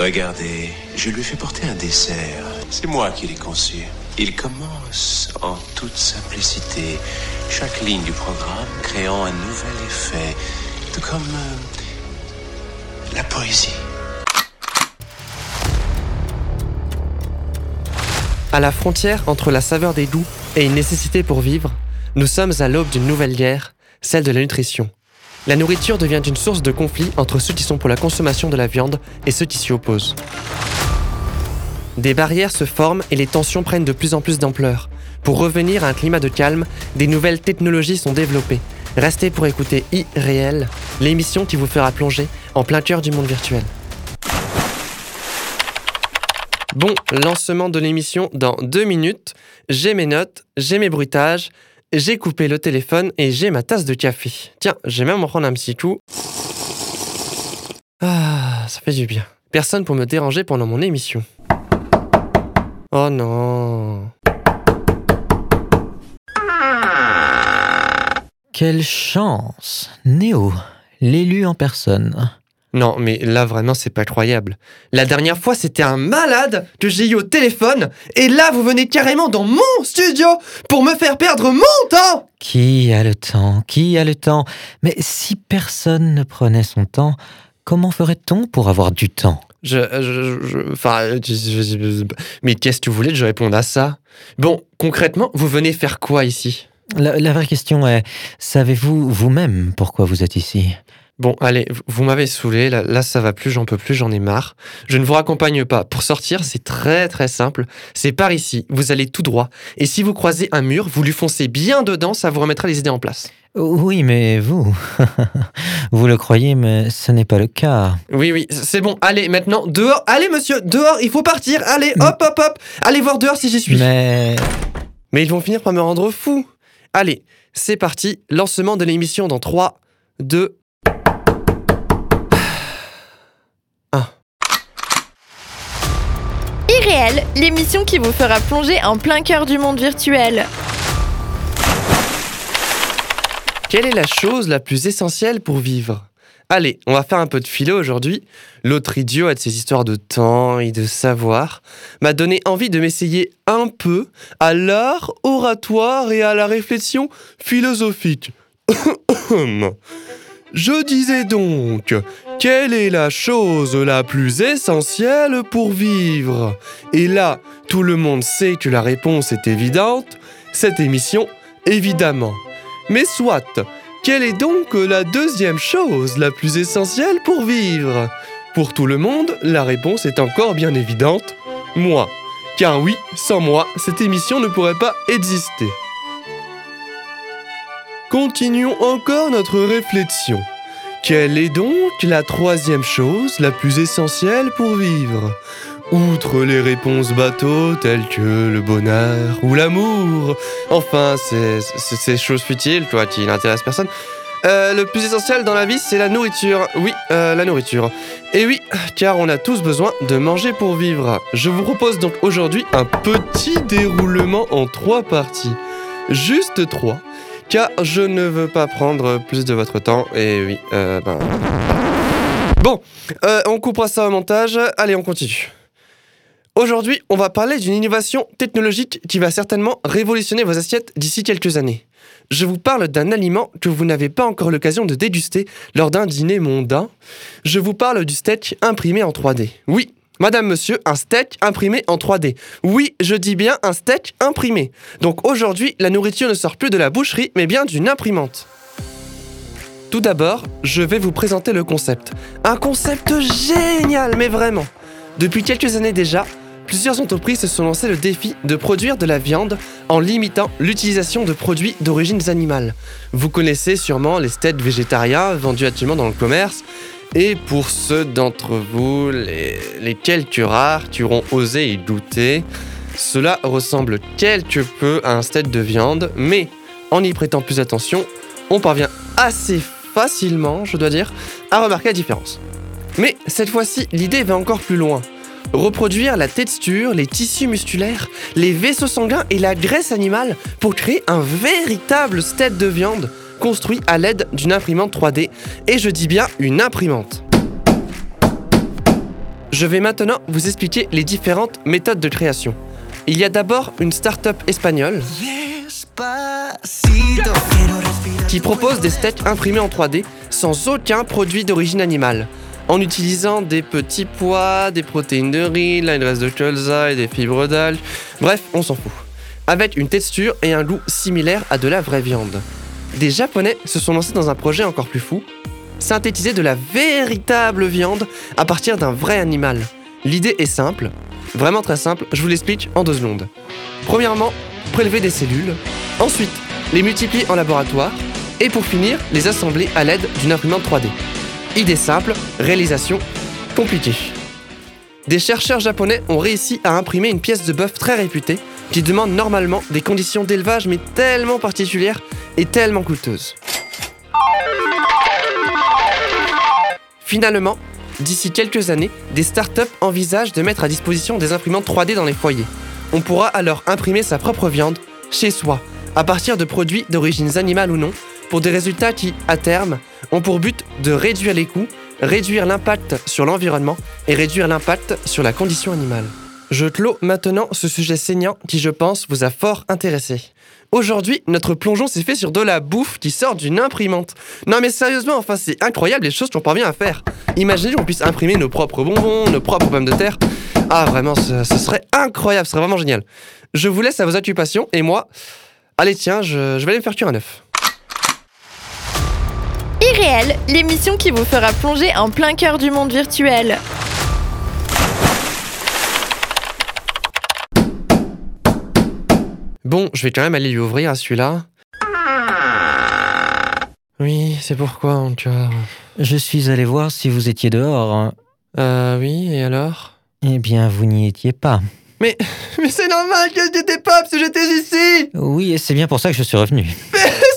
Regardez, je lui fais porter un dessert. C'est moi qui l'ai conçu. Il commence en toute simplicité, chaque ligne du programme créant un nouvel effet, tout comme euh, la poésie. À la frontière entre la saveur des goûts et une nécessité pour vivre, nous sommes à l'aube d'une nouvelle guerre, celle de la nutrition. La nourriture devient une source de conflit entre ceux qui sont pour la consommation de la viande et ceux qui s'y opposent. Des barrières se forment et les tensions prennent de plus en plus d'ampleur. Pour revenir à un climat de calme, des nouvelles technologies sont développées. Restez pour écouter iRéel, l'émission qui vous fera plonger en plein cœur du monde virtuel. Bon, lancement de l'émission dans deux minutes. J'ai mes notes, j'ai mes bruitages, j'ai coupé le téléphone et j'ai ma tasse de café. Tiens, j'ai même en prendre un petit coup. Ah, ça fait du bien. Personne pour me déranger pendant mon émission. Oh non. Quelle chance Néo, l'élu en personne. Non, mais là vraiment c'est pas croyable. La dernière fois c'était un malade que j'ai eu au téléphone et là vous venez carrément dans mon studio pour me faire perdre mon temps. Qui a le temps? Qui a le temps? Mais si personne ne prenait son temps, comment ferait-on pour avoir du temps? Je... je, enfin... mais qu'est-ce que vous voulez que je réponde à ça? Bon, concrètement, vous venez faire quoi ici? La, la vraie question est, savez-vous vous-même pourquoi vous êtes ici? Bon, allez, vous- m'avez saoulé, là, là ça va plus, j'en peux plus, j'en ai marre. Je ne vous raccompagne pas. Pour sortir, c'est très très simple. C'est par ici, vous allez tout droit. Et si vous croisez un mur, vous lui foncez bien dedans, ça vous remettra les idées en place. Oui, mais vous Vous le croyez, mais ce n'est pas le cas. Oui, oui, c'est bon. Allez, maintenant, dehors. Allez, monsieur, dehors, il faut partir. Allez, hop, hop, hop. Allez voir dehors si j'y suis. Mais... Mais ils vont finir par me rendre fou. Allez, c'est parti. Lancement de l'émission dans 3, 2, L'émission qui vous fera plonger en plein cœur du monde virtuel. Quelle est la chose la plus essentielle pour vivre? Allez, on va faire un peu de philo aujourd'hui. L'autre idiot a de ses histoires de temps et de savoir m'a donné envie de m'essayer un peu à l'art oratoire et à la réflexion philosophique. Je disais donc, quelle est la chose la plus essentielle pour vivre? Et là, tout le monde sait que la réponse est évidente. Cette émission, évidemment. Mais soit, quelle est donc la deuxième chose la plus essentielle pour vivre? Pour tout le monde, la réponse est encore bien évidente, moi. Car oui, sans moi, cette émission ne pourrait pas exister. Continuons encore notre réflexion. Quelle est donc la troisième chose la plus essentielle pour vivre? Outre les réponses bateaux telles que le bonheur ou l'amour, enfin, ces choses futiles, toi, qui n'intéressent personne. Euh, le plus essentiel dans la vie, c'est la nourriture. Oui, euh, la nourriture. Et oui, car on a tous besoin de manger pour vivre. Je vous propose donc aujourd'hui un petit déroulement en trois parties. Juste trois, car je ne veux pas prendre plus de votre temps. Et oui, euh, ben... Bon, euh, on coupera ça au montage. Allez, on continue. Aujourd'hui, on va parler d'une innovation technologique qui va certainement révolutionner vos assiettes d'ici quelques années. Je vous parle d'un aliment que vous n'avez pas encore l'occasion de déguster lors d'un dîner mondain. Je vous parle du steak imprimé en 3D. Oui, madame, monsieur, un steak imprimé en 3D. Oui, je dis bien un steak imprimé. Donc aujourd'hui, la nourriture ne sort plus de la boucherie, mais bien d'une imprimante. Tout d'abord, je vais vous présenter le concept. Un concept génial, mais vraiment. Depuis quelques années déjà, plusieurs entreprises se sont lancées le défi de produire de la viande en limitant l'utilisation de produits d'origine animale. Vous connaissez sûrement les steaks végétariens vendus actuellement dans le commerce. Et pour ceux d'entre vous, les, quelques rares qui auront osé y douter, cela ressemble quelque peu à un steak de viande, mais en y prêtant plus attention, on parvient assez facilement, je dois dire, à remarquer la différence. Mais cette fois-ci, l'idée va encore plus loin. Reproduire la texture, les tissus musculaires, les vaisseaux sanguins et la graisse animale pour créer un véritable steak de viande construit à l'aide d'une imprimante 3D. Et je dis bien une imprimante. Je vais maintenant vous expliquer les différentes méthodes de création. Il y a d'abord une start-up espagnole qui propose des steaks imprimés en 3D sans aucun produit d'origine animale, en utilisant des petits pois, des protéines de riz, la graisse de colza et des fibres d'algues. Bref, on s'en fout. Avec une texture et un goût similaires à de la vraie viande. Des Japonais se sont lancés dans un projet encore plus fou synthétiser de la véritable viande à partir d'un vrai animal. L'idée est simple, vraiment très simple, je vous l'explique en deux secondes. Premièrement, prélever des cellules, ensuite les multiplier en laboratoire, et pour finir, les assembler à l'aide d'une imprimante 3D. Idée simple, réalisation compliquée. Des chercheurs japonais ont réussi à imprimer une pièce de bœuf très réputée qui demande normalement des conditions d'élevage mais tellement particulières et tellement coûteuses. Finalement, d'ici quelques années, des startups envisagent de mettre à disposition des imprimantes 3D dans les foyers. On pourra alors imprimer sa propre viande chez soi, à partir de produits d'origine animale ou non, pour des résultats qui, à terme, ont pour but de réduire les coûts, réduire l'impact sur l'environnement et réduire l'impact sur la condition animale. Je clôt maintenant ce sujet saignant qui, je pense, vous a fort intéressé. Aujourd'hui, notre plongeon s'est fait sur de la bouffe qui sort d'une imprimante. Non mais sérieusement, enfin c'est incroyable les choses qu'on parvient à faire. Imaginez qu'on puisse imprimer nos propres bonbons, nos propres pommes de terre. Ah vraiment, ce, serait incroyable, ce serait vraiment génial. Je vous laisse à vos occupations et moi, allez tiens, je, je vais aller me faire cuire un œuf. Irréel, l'émission qui vous fera plonger en plein cœur du monde virtuel. Bon, je vais quand même aller lui ouvrir à celui-là. Oui, c'est pourquoi encore Je suis allé voir si vous étiez dehors. Euh oui, et alors? Eh bien, vous n'y étiez pas. Mais, mais c'est normal que j'étais pas parce que j'étais ici Oui, et c'est bien pour ça que je suis revenu.